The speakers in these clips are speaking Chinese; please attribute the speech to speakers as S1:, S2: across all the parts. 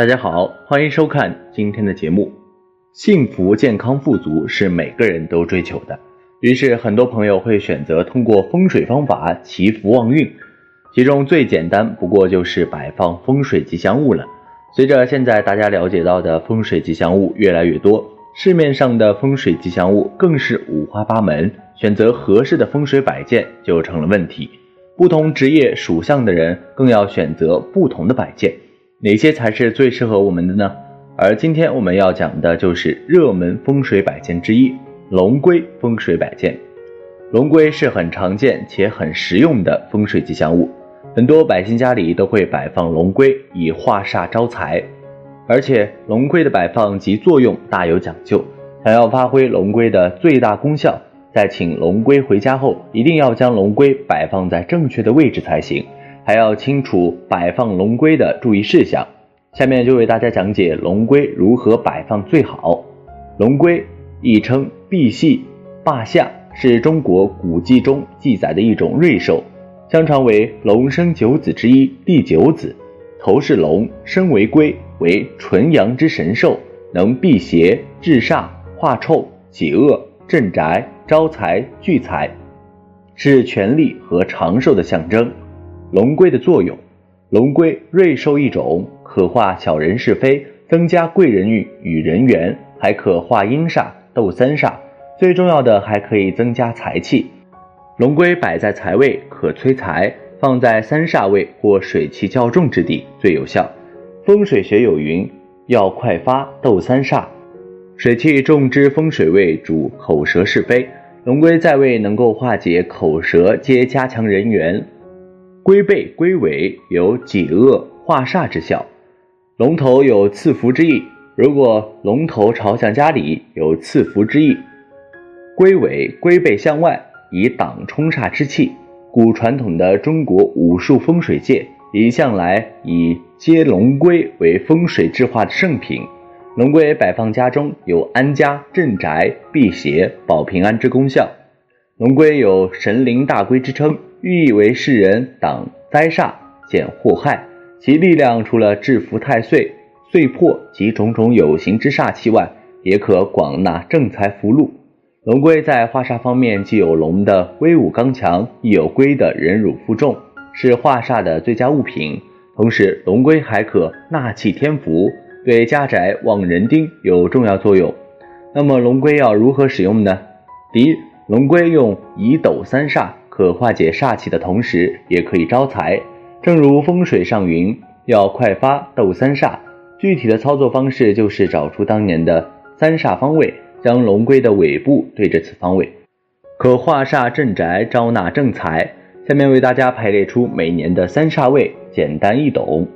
S1: 大家好，欢迎收看今天的节目。幸福、健康、富足是每个人都追求的，于是很多朋友会选择通过风水方法祈福旺运。其中最简单不过就是摆放风水吉祥物了。随着现在大家了解到的风水吉祥物越来越多，市面上的风水吉祥物更是五花八门，选择合适的风水摆件就成了问题。不同职业属相的人更要选择不同的摆件，哪些才是最适合我们的呢？而今天我们要讲的就是热门风水摆件之一——龙龟风水摆件。龙龟是很常见且很实用的风水吉祥物。很多百姓家里都会摆放龙龟，以化煞招财。而且龙龟的摆放及作用大有讲究，想要发挥龙龟的最大功效，在请龙龟回家后，一定要将龙龟摆放在正确的位置才行，还要清楚摆放龙龟的注意事项。下面就为大家讲解龙龟如何摆放最好。龙龟亦称赑屃、霸下，是中国古籍中记载的一种瑞兽。相传为龙生九子之一，第九子，头是龙，身为龟，为纯阳之神兽，能辟邪、治煞、化臭、解厄、镇宅、招财、聚财，是权力和长寿的象征。龙龟的作用，龙龟瑞兽一种，可化小人是非，增加贵人运与人缘，还可化阴煞、斗三煞，最重要的还可以增加财气。龙龟摆在财位可催财，放在三煞位或水气较重之地最有效。风水学有云：要快发斗三煞，水气重之风水位主口舌是非，龙龟在位能够化解口舌，皆加强人缘。龟背龟尾有解厄化煞之效，龙头有赐福之意。如果龙头朝向家里，有赐福之意；龟尾龟背向外。以挡冲煞之气，古传统的中国武术风水界一向来以接龙龟为风水制化的圣品。龙龟摆放家中有安家、镇宅、辟邪、保平安之功效。龙龟有神灵大龟之称，寓意为世人挡灾煞、减祸害。其力量除了制服太岁、岁破及种种有形之煞气外，也可广纳正财福禄。龙龟在化煞方面，既有龙的威武刚强，亦有龟的忍辱负重，是化煞的最佳物品。同时，龙龟还可纳气添福，对家宅旺人丁有重要作用。那么，龙龟要如何使用呢？第一，龙龟用以斗三煞，可化解煞气的同时，也可以招财。正如风水上云，要快发斗三煞。具体的操作方式就是找出当年的三煞方位。将龙龟的尾部对着此方位，可化煞镇宅，招纳正财。下面为大家排列出每年的三煞位，简单易懂。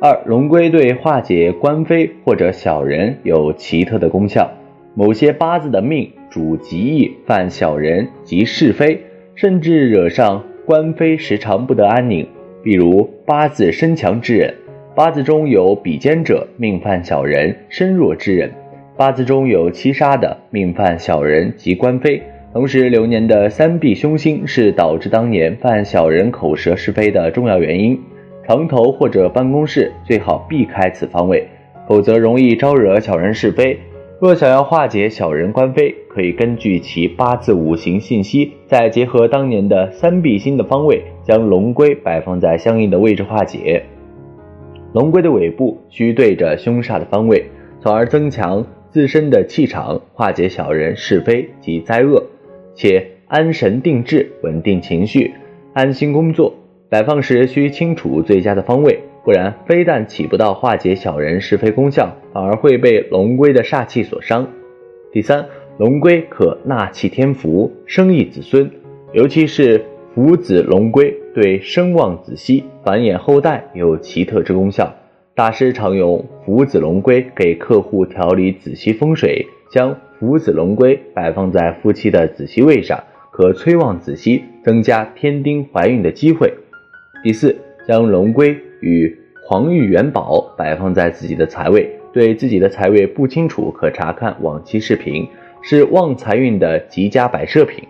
S1: 二、龙龟对化解官非或者小人有奇特的功效。某些八字的命主极易犯小人及是非，甚至惹上官非，时常不得安宁。比如八字身强之人，八字中有比肩者，命犯小人；身弱之人。八字中有七杀的命犯小人及官非，同时流年的三弊凶星是导致当年犯小人口舌是非的重要原因。床头或者办公室最好避开此方位，否则容易招惹小人是非。若想要化解小人官非，可以根据其八字五行信息，再结合当年的三弊星的方位，将龙龟摆放在相应的位置化解。龙龟的尾部需对着凶煞的方位，从而增强。自身的气场化解小人是非及灾厄，且安神定志，稳定情绪，安心工作。摆放时需清楚最佳的方位，不然非但起不到化解小人是非功效，反而会被龙龟的煞气所伤。第三，龙龟可纳气添福，生益子孙，尤其是福子龙龟，对生旺子息、繁衍后代有奇特之功效。大师常用福子龙龟给客户调理子息风水，将福子龙龟摆放在夫妻的子息位上，可催旺子息，增加添丁怀孕的机会。第四，将龙龟与黄玉元宝摆放在自己的财位，对自己的财位不清楚，可查看往期视频，是旺财运的极佳摆设品。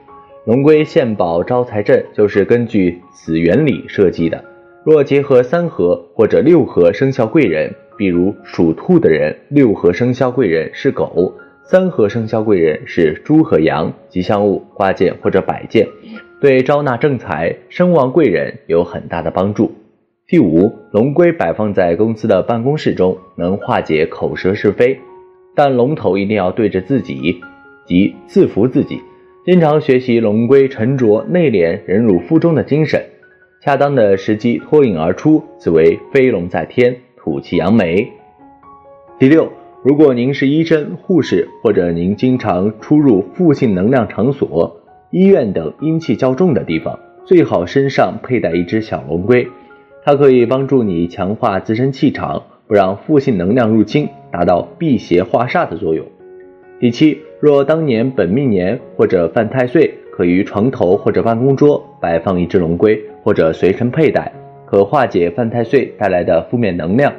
S1: 龙龟献宝招财阵就是根据此原理设计的。若结合三合或者六合生肖贵人，比如属兔的人，六合生肖贵人是狗；三合生肖贵人是猪和羊，吉祥物挂件或者摆件，对招纳正财、声望贵人有很大的帮助。第五，龙龟摆放在公司的办公室中，能化解口舌是非，但龙头一定要对着自己，即自服自己。经常学习龙龟沉着内敛、忍辱负重的精神，恰当的时机脱颖而出，此为飞龙在天，吐气扬眉。第六，如果您是医生、护士，或者您经常出入负性能量场所、医院等阴气较重的地方，最好身上佩戴一只小龙龟，它可以帮助你强化自身气场，不让负性能量入侵，达到辟邪化煞的作用。第七，若当年本命年或者犯太岁，可于床头或者办公桌摆放一只龙龟，或者随身佩戴，可化解犯太岁带来的负面能量。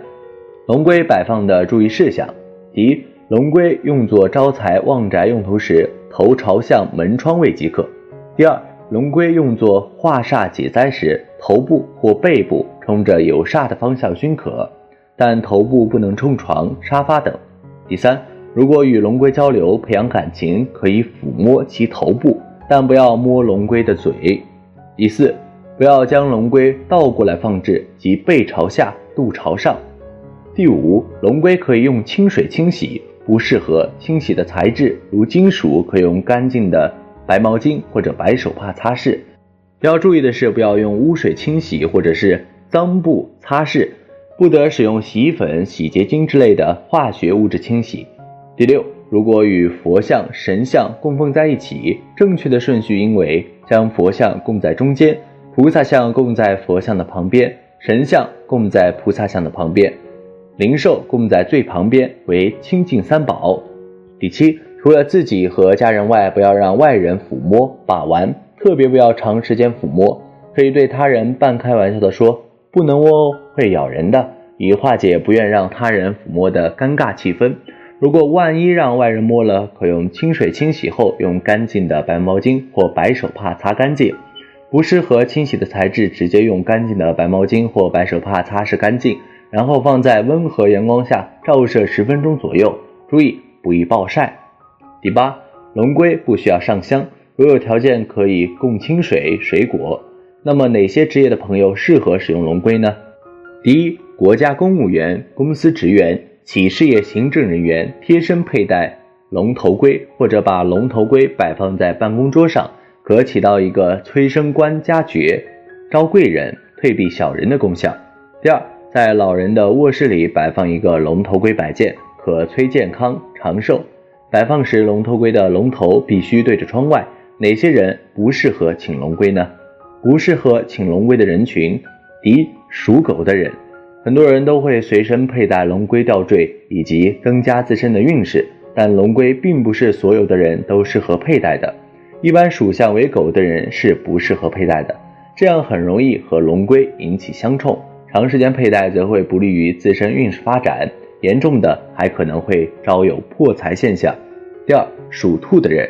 S1: 龙龟摆放的注意事项：第一，龙龟用作招财旺宅用途时，头朝向门窗位即可；第二，龙龟用作化煞解灾时，头部或背部冲着有煞的方向均可，但头部不能冲床、沙发等；第三。如果与龙龟交流、培养感情，可以抚摸其头部，但不要摸龙龟的嘴。第四，不要将龙龟倒过来放置，即背朝下、肚朝上。第五，龙龟可以用清水清洗，不适合清洗的材质如金属，可用干净的白毛巾或者白手帕擦拭。要注意的是，不要用污水清洗或者是脏布擦拭，不得使用洗衣粉、洗洁精之类的化学物质清洗。第六，如果与佛像、神像供奉在一起，正确的顺序应为将佛像供在中间，菩萨像供在佛像的旁边，神像供在菩萨像的旁边，灵兽供在最旁边，为清净三宝。第七，除了自己和家人外，不要让外人抚摸把玩，特别不要长时间抚摸，可以对他人半开玩笑的说：“不能摸哦，会咬人的”，以化解不愿让他人抚摸的尴尬气氛。如果万一让外人摸了，可用清水清洗后，用干净的白毛巾或白手帕擦干净。不适合清洗的材质，直接用干净的白毛巾或白手帕擦拭干净，然后放在温和阳光下照射十分钟左右。注意不宜暴晒。第八，龙龟不需要上香，如有条件可以供清水、水果。那么哪些职业的朋友适合使用龙龟呢？第一，国家公务员、公司职员。企事业行政人员贴身佩戴龙头龟，或者把龙头龟摆放在办公桌上，可起到一个催升官加爵、招贵人、退避小人的功效。第二，在老人的卧室里摆放一个龙头龟摆件，可催健康长寿。摆放时，龙头龟的龙头必须对着窗外。哪些人不适合请龙龟呢？不适合请龙龟的人群：第一，属狗的人。很多人都会随身佩戴龙龟吊坠，以及增加自身的运势，但龙龟并不是所有的人都适合佩戴的。一般属相为狗的人是不适合佩戴的，这样很容易和龙龟引起相冲，长时间佩戴则会不利于自身运势发展，严重的还可能会招有破财现象。第二，属兔的人，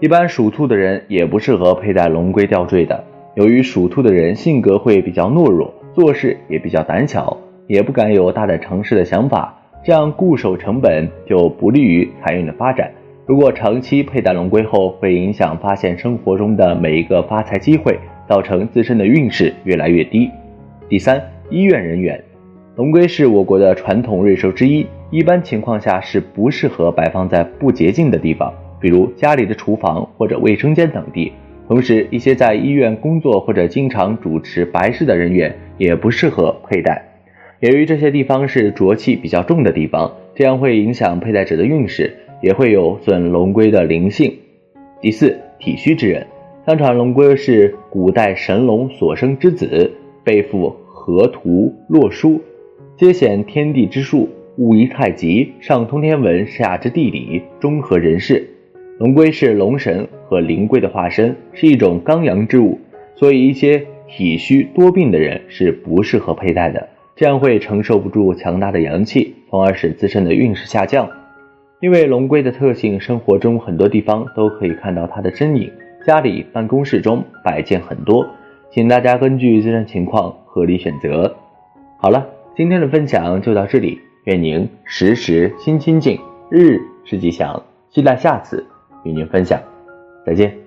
S1: 一般属兔的人也不适合佩戴龙龟吊坠的，由于属兔的人性格会比较懦弱，做事也比较胆小。也不敢有大胆尝试的想法，这样固守成本就不利于财运的发展。如果长期佩戴龙龟后，会影响发现生活中的每一个发财机会，造成自身的运势越来越低。第三，医院人员，龙龟是我国的传统瑞兽之一，一般情况下是不适合摆放在不洁净的地方，比如家里的厨房或者卫生间等地。同时，一些在医院工作或者经常主持白事的人员也不适合佩戴。由于这些地方是浊气比较重的地方，这样会影响佩戴者的运势，也会有损龙龟的灵性。第四，体虚之人，相传龙龟是古代神龙所生之子，背负河图洛书，皆显天地之数，物宜太极，上通天文，下知地理，中和人事。龙龟是龙神和灵龟的化身，是一种刚阳之物，所以一些体虚多病的人是不适合佩戴的。这样会承受不住强大的阳气，从而使自身的运势下降。因为龙龟的特性，生活中很多地方都可以看到它的身影。家里、办公室中摆件很多，请大家根据自身情况合理选择。好了，今天的分享就到这里。愿您时时心清静，日日是吉祥。期待下次与您分享，再见。